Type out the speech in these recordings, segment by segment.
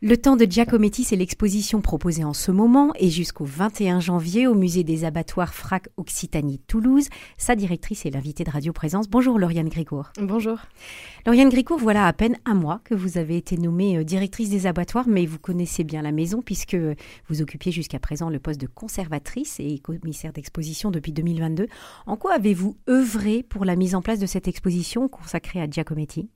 Le temps de Giacometti, c'est l'exposition proposée en ce moment et jusqu'au 21 janvier au musée des abattoirs Frac Occitanie Toulouse. Sa directrice est l'invitée de Radio Présence. Bonjour Lauriane Grécourt. Bonjour. Lauriane Grécourt, voilà à peine un mois que vous avez été nommée euh, directrice des abattoirs, mais vous connaissez bien la maison puisque vous occupiez jusqu'à présent le poste de conservatrice et commissaire d'exposition depuis 2022. En quoi avez-vous œuvré pour la mise en place de cette exposition consacrée à Giacometti?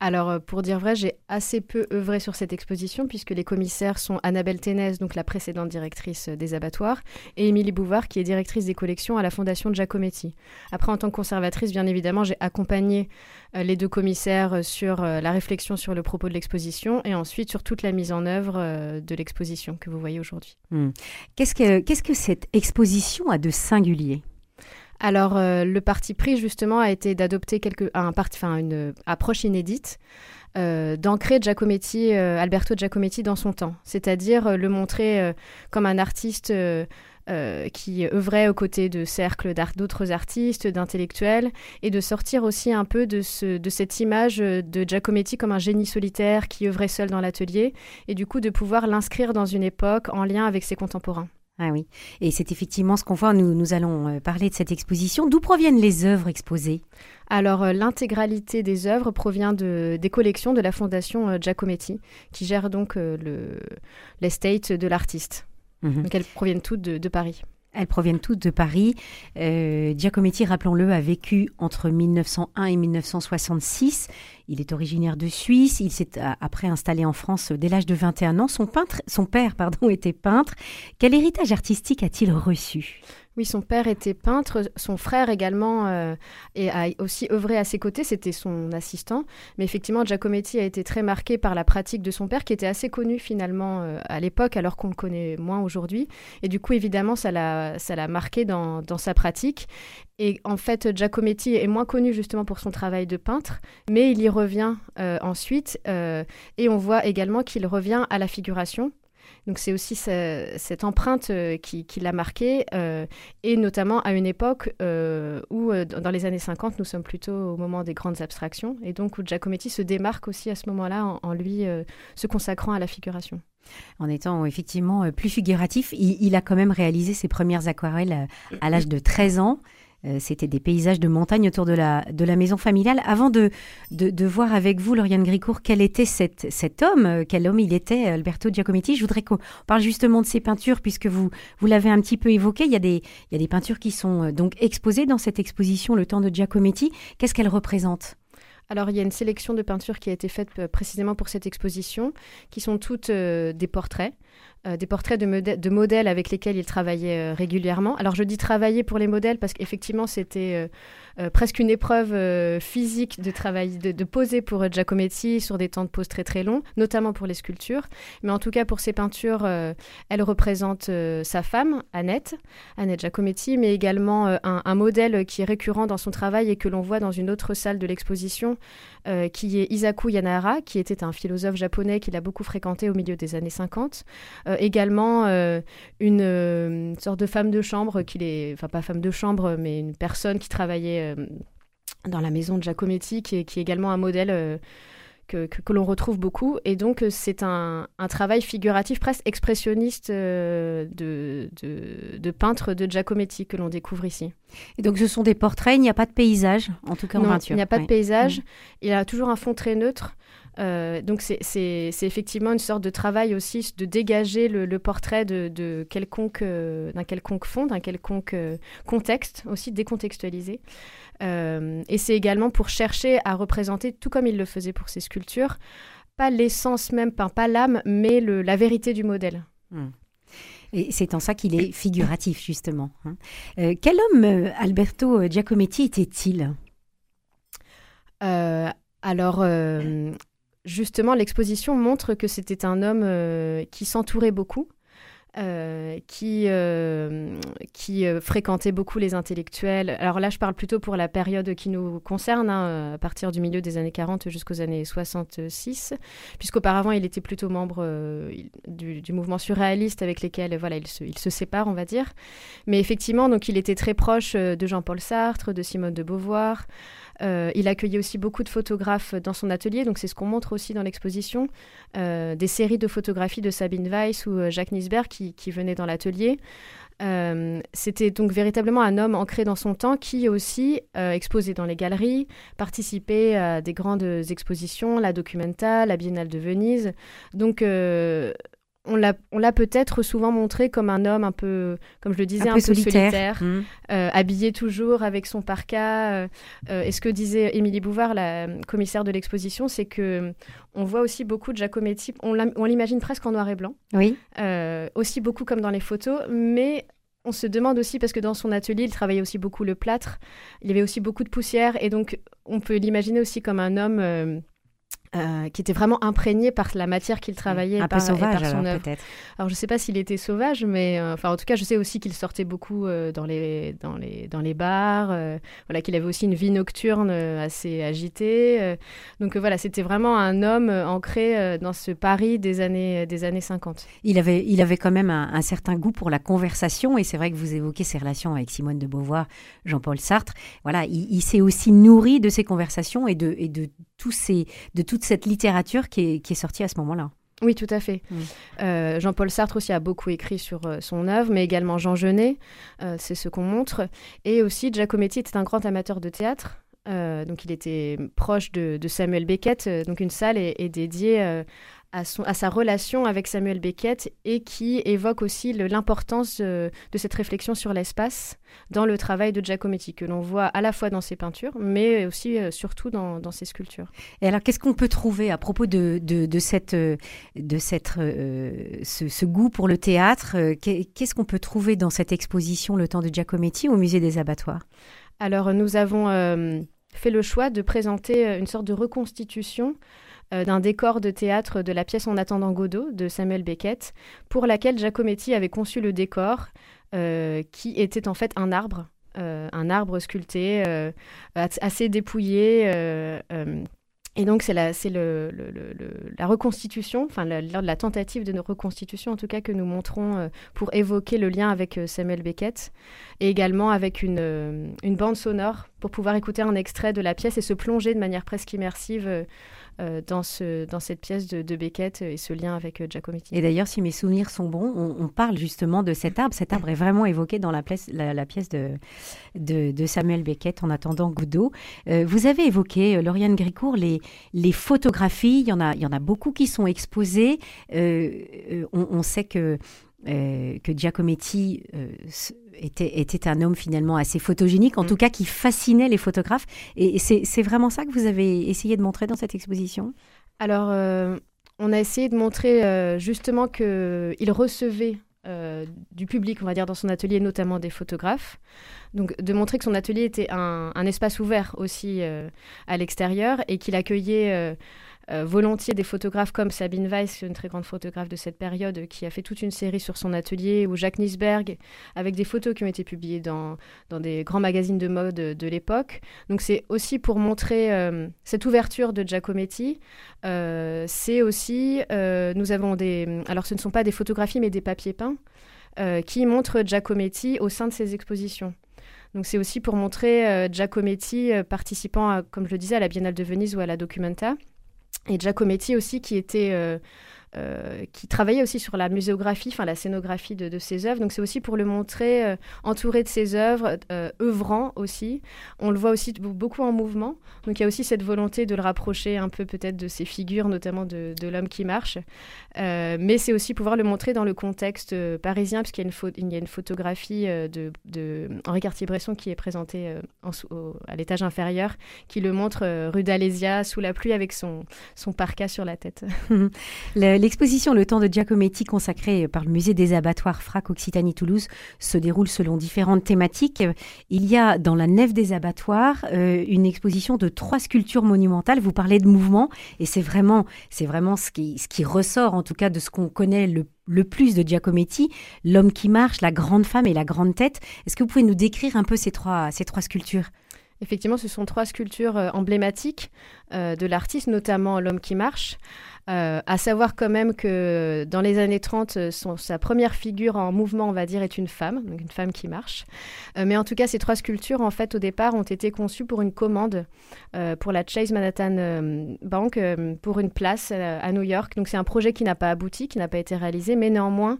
Alors, euh, pour dire vrai, j'ai assez peu œuvré sur cette exposition puisque les commissaires sont Annabelle Ténès, donc la précédente directrice euh, des abattoirs, et Émilie Bouvard, qui est directrice des collections à la Fondation Giacometti. Après, en tant que conservatrice, bien évidemment, j'ai accompagné euh, les deux commissaires sur la réflexion sur le propos de l'exposition et ensuite sur toute la mise en œuvre de l'exposition que vous voyez aujourd'hui. Hmm. Qu'est-ce que, qu'est-ce que cette exposition a de singulier? Alors, euh, le parti pris, justement, a été d'adopter un une approche inédite, euh, d'ancrer euh, Alberto Giacometti dans son temps, c'est-à-dire le montrer comme un artiste qui œuvrait aux côtés de cercles d'autres artistes, d'intellectuels, et de sortir aussi un peu de, de cette image de Giacometti comme un génie solitaire qui œuvrait seul dans l'atelier, et du coup de pouvoir l'inscrire dans une époque en lien avec ses contemporains. Ah oui, et c'est effectivement ce qu'on voit. Nous, nous allons euh, parler de cette exposition. D'où proviennent les œuvres exposées? Alors, euh, l'intégralité des œuvres provient de, des collections de la Fondation euh, Giacometti, qui gère donc l'estate de l'artiste. Mhm. Donc, elles proviennent toutes de Paris. Elles proviennent toutes de Paris. Euh, Giacometti, rappelons-le, a vécu entre 1901 et 1966. Il est originaire de Suisse. Il s'est après installé en France dès l'âge de 21 ans. Son, peintre, son père pardon, était peintre. Quel héritage artistique a-t-il reçu? Oui, son père était peintre, son frère également euh, et a aussi œuvré à ses côtés, c'était son assistant. Mais effectivement, Giacometti a été très marqué par la pratique de son père, qui était assez connu finalement euh, à l'époque, alors qu'on le connaît moins aujourd'hui. Et du coup, évidemment, ça l'a marqué dans, dans sa pratique. Et en fait, Giacometti est moins connu justement pour son travail de peintre, mais il y revient euh, ensuite. et on voit également qu'il revient à la figuration. Donc c'est aussi cette empreinte euh, qui, l'a marqué, euh, et notamment à une époque euh, où, dans les années 50, nous sommes plutôt au moment des grandes abstractions, et donc où Giacometti se démarque aussi à ce moment-là en, lui se consacrant à la figuration. En étant effectivement plus figuratif, il, il, a quand même réalisé ses premières aquarelles à l'âge de 13 ans. Euh, c'était des paysages de montagne autour de la, de la maison familiale. Avant de, de, voir avec vous, Lauriane Gricourt, quel était cet, cet homme, euh, quel homme il était, Alberto Giacometti, je voudrais qu'on parle justement de ses peintures, puisque vous, vous l'avez un petit peu évoqué. Il y, a des, il y a des peintures qui sont euh, donc exposées dans cette exposition, Le temps de Giacometti. Qu'est-ce qu'elles représentent alors, il y a une sélection de peintures qui a été faite précisément pour cette exposition, qui sont toutes des portraits. Euh, des portraits de, modèles avec lesquels il travaillait euh, régulièrement. Alors je dis travailler pour les modèles parce qu'effectivement c'était euh, presque une épreuve physique de travailler, de, poser pour Giacometti sur des temps de pose très très longs, notamment pour les sculptures. Mais en tout cas pour ses peintures, elle représente sa femme, Annette, Annette Giacometti, mais également un, un, modèle qui est récurrent dans son travail et que l'on voit dans une autre salle de l'exposition, qui est Isaku Yanahara, qui était un philosophe japonais qu'il a beaucoup fréquenté au milieu des années 50. Euh, également euh, une, euh, sorte de femme de chambre, qui est, enfin pas femme de chambre, mais une personne qui travaillait dans la maison de Giacometti, qui est, qui est également un modèle que, que, l'on retrouve beaucoup. Et donc, c'est un, un, travail figuratif, presque expressionniste de, de, de, peintre de Giacometti que l'on découvre ici. Et donc, ce sont des portraits, il n'y a pas de paysage, en tout cas en peinture. Il n'y a pas de paysage, mm. il a toujours un fond très neutre. Euh, donc c'est effectivement une sorte de travail aussi de dégager le, portrait de, quelconque euh, d'un quelconque fond, d'un quelconque euh, contexte aussi décontextualisé. et c'est également pour chercher à représenter, tout comme il le faisait pour ses sculptures, pas l'essence même, pas, l'âme, mais la vérité du modèle. Hmm. Et c'est en ça qu'il est figuratif, justement. Hein. quel homme Alberto Giacometti était-il? Alors, justement, l'exposition montre que c'était un homme euh, qui s'entourait beaucoup, euh, qui, euh, qui fréquentait beaucoup les intellectuels. Alors là, je parle plutôt pour la période qui nous concerne, hein, à partir du milieu des années 40 jusqu'aux années 66, puisqu'auparavant, il était plutôt membre du, mouvement surréaliste avec lesquels voilà, il, se, il se sépare, on va dire. Mais effectivement, donc, il était très proche de Jean-Paul Sartre, de Simone de Beauvoir. Il accueillait aussi beaucoup de photographes dans son atelier, donc c'est ce qu'on montre aussi dans l'exposition, des séries de photographies de Sabine Weiss ou Jacques Nisberg qui, venaient dans l'atelier. Euh, c'était donc véritablement un homme ancré dans son temps qui aussi euh, exposait dans les galeries, participait à des grandes expositions, la Documenta, la Biennale de Venise. Donc euh, on l'a peut-être souvent montré comme un homme un peu, comme je le disais, un, peu, solitaire, mmh. habillé toujours avec son parka. et ce que disait Émilie Bouvard, la commissaire de l'exposition, c'est que on voit aussi beaucoup de Giacometti. On l'imagine presque en noir et blanc. Oui. aussi beaucoup comme dans les photos, mais on se demande aussi, parce que dans son atelier, il travaillait aussi beaucoup le plâtre, il y avait aussi beaucoup de poussière, et donc on peut l'imaginer aussi comme un homme euh, qui était vraiment imprégné par la matière qu'il travaillait un par, peu sauvage, son alors, œuvre. Alors je ne sais pas s'il était sauvage, mais euh, enfin en tout cas je sais aussi qu'il sortait beaucoup euh, dans les dans les dans les bars, voilà qu'il avait aussi une vie nocturne assez agitée. donc voilà c'était vraiment un homme ancré dans ce Paris des années des années 50. Il avait il avait quand même un, certain goût pour la conversation et c'est vrai que vous évoquez ses relations avec Simone de Beauvoir, Jean-Paul Sartre. Voilà il, il s'est aussi nourri de ces conversations et de et de tous ces de tout toute cette littérature qui est, qui est sortie à ce moment-là. Oui, tout à fait. Mm. Euh, Jean-Paul Sartre aussi a beaucoup écrit sur euh, son œuvre, mais également Jean Genet, euh, c'est ce qu'on montre. Et aussi, Giacometti était un grand amateur de théâtre. donc, il était proche de, Samuel Beckett. donc, une salle est, est dédiée à, son, à, sa relation avec Samuel Beckett et qui évoque aussi l'importance de, cette réflexion sur l'espace dans le travail de Giacometti, que l'on voit à la fois dans ses peintures, mais aussi euh, surtout dans, ses sculptures. Et alors, qu'est-ce qu'on peut trouver à propos de, de, cette, de cette, euh, ce, goût pour le théâtre Qu'est-ce qu'on peut trouver dans cette exposition Le temps de Giacometti au musée des abattoirs? Alors, nous avons euh, fait le choix de présenter une sorte de reconstitution euh, d'un décor de théâtre de la pièce En attendant Godot de Samuel Beckett, pour laquelle Giacometti avait conçu le décor, euh, qui était en fait un arbre, euh, un arbre sculpté, assez dépouillé. et donc, c'est la, le, la reconstitution, enfin, la, la, tentative de reconstitution, en tout cas, que nous montrons pour évoquer le lien avec Samuel Beckett, et également avec une, une, bande sonore pour pouvoir écouter un extrait de la pièce et se plonger de manière presque immersive euh, dans, ce, dans cette pièce de, Beckett et ce lien avec euh, Giacometti. Et d'ailleurs, si mes souvenirs sont bons, on, parle justement de cet arbre. Cet arbre est vraiment évoqué dans la, pièce, de, Samuel Beckett en attendant Goudot. Euh, vous avez évoqué, Lauriane Gricourt, les, les photographies. Il y, en a, il y en a beaucoup qui sont exposées. on, sait que, que Giacometti était, était, un homme finalement assez photogénique, en mm. tout cas qui fascinait les photographes. Et c'est vraiment ça que vous avez essayé de montrer dans cette exposition? Alors, euh, on a essayé de montrer euh, justement qu'il recevait euh, du public, on va dire, dans son atelier, notamment des photographes. Donc, de montrer que son atelier était un, un espace ouvert aussi à l'extérieur et qu'il accueillait euh, volontiers des photographes comme Sabine Weiss, une très grande photographe de cette période, qui a fait toute une série sur son atelier, ou Jacques Nisberg, avec des photos qui ont été publiées dans, dans des grands magazines de mode de, l'époque. Donc c'est aussi pour montrer euh, cette ouverture de Giacometti. Euh, c'est aussi, nous avons des... Alors ce ne sont pas des photographies, mais des papiers peints, qui montrent Giacometti au sein de ses expositions. Donc c'est aussi pour montrer Giacometti participant, comme je le disais, à la Biennale de Venise ou à la Documenta et Giacometti aussi qui était euh, qui travaillait aussi sur la muséographie, enfin la scénographie de, ses œuvres. Donc c'est aussi pour le montrer euh, entouré de ses œuvres, euh, œuvrant aussi. On le voit aussi beaucoup en mouvement. Donc il y a aussi cette volonté de le rapprocher un peu peut-être de ses figures, notamment de, l'homme qui marche. mais c'est aussi pouvoir le montrer dans le contexte parisien, puisqu'il y, a une, photographie de, Henri Cartier-Bresson qui est présentée à l'étage inférieur, qui le montre rue d'Alésia sous la pluie avec son, son parka sur la tête. L'exposition Le temps de Giacometti consacrée par le musée des abattoirs FRAC Occitanie-Toulouse se déroule selon différentes thématiques. Il y a dans la nef des abattoirs euh, une exposition de trois sculptures monumentales. Vous parlez de mouvement et c'est vraiment, c'est vraiment ce qui, ressort en tout cas de ce qu'on connaît le le plus de Giacometti, l'homme qui marche, la grande femme et la grande tête. Est-ce que vous pouvez nous décrire un peu ces trois, ces trois sculptures? Effectivement, ce sont trois sculptures euh, emblématiques euh, de l'artiste, notamment l'homme qui marche. Euh, à savoir quand même que dans les années 30, son, sa première figure en mouvement, on va dire, est une femme, donc une femme qui marche. Mais en tout cas, ces trois sculptures, en fait, au départ, ont été conçues pour une commande pour la Chase Manhattan Bank, pour une place à New York. Donc c'est un projet qui n'a pas abouti, qui n'a pas été réalisé, mais néanmoins,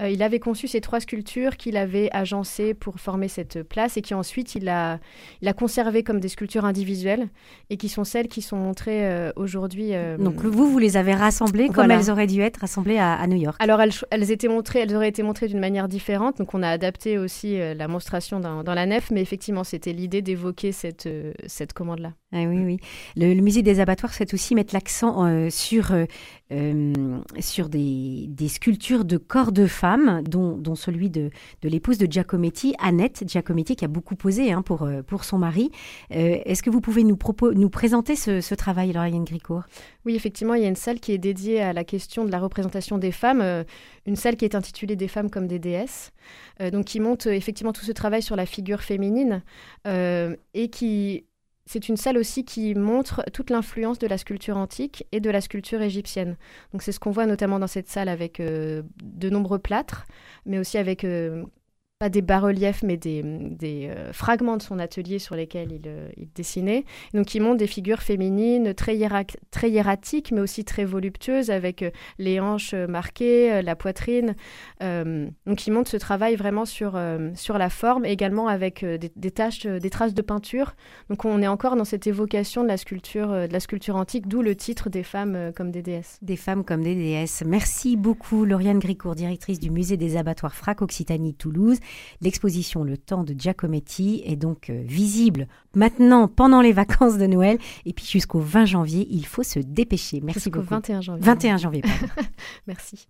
euh, il avait conçu ces trois sculptures qu'il avait agencées pour former cette place et qui ensuite il a, il a conservé comme des sculptures individuelles et qui sont celles qui sont montrées euh, aujourd'hui. Euh, Donc vous, vous les avez rassemblées comme elles auraient dû être rassemblées à, New York. Alors elles, elles, étaient montrées, elles auraient été montrées d'une manière différente. Donc on a adapté aussi la monstration dans, dans, la nef, mais effectivement c'était l'idée d'évoquer cette, cette commande-là. Ah oui, oui. Le, musée des abattoirs c'est aussi mettre l'accent sur, sur des, des, sculptures de corps de dont, celui de, l'épouse de Giacometti, Annette Giacometti, qui a beaucoup posé hein, pour, euh, pour son mari. Euh, est-ce que vous pouvez nous, présenter ce, travail, Lauriane Gricourt Oui, effectivement, il y a une salle qui est dédiée à la question de la représentation des femmes, euh, une salle qui est intitulée Des femmes comme des déesses, donc qui montre effectivement tout ce travail sur la figure féminine et qui c'est une salle aussi qui montre toute l'influence de la sculpture antique et de la sculpture égyptienne. Donc c'est ce qu'on voit notamment dans cette salle avec euh, de nombreux plâtres, mais aussi avec euh, pas des bas-reliefs, mais des, des euh, fragments de son atelier sur lesquels il, euh, il, dessinait. Donc, il montre des figures féminines très, très hiératiques, mais aussi très voluptueuses, avec euh, les hanches marquées, la poitrine. donc, il montre ce travail vraiment sur, sur la forme, également avec des, des, taches, des traces de peinture. Donc, on est encore dans cette évocation de la sculpture, de la sculpture antique, d'où le titre des femmes comme des déesses. Des femmes comme des déesses. Merci beaucoup, Lauriane Gricourt, directrice du musée des abattoirs Frac Occitanie Toulouse. L'exposition Le Temps de Giacometti est donc euh, visible maintenant pendant les vacances de Noël et puis jusqu'au 20 janvier. Il faut se dépêcher. Merci beaucoup. Jusqu'au 21 janvier. 21 janvier, Merci.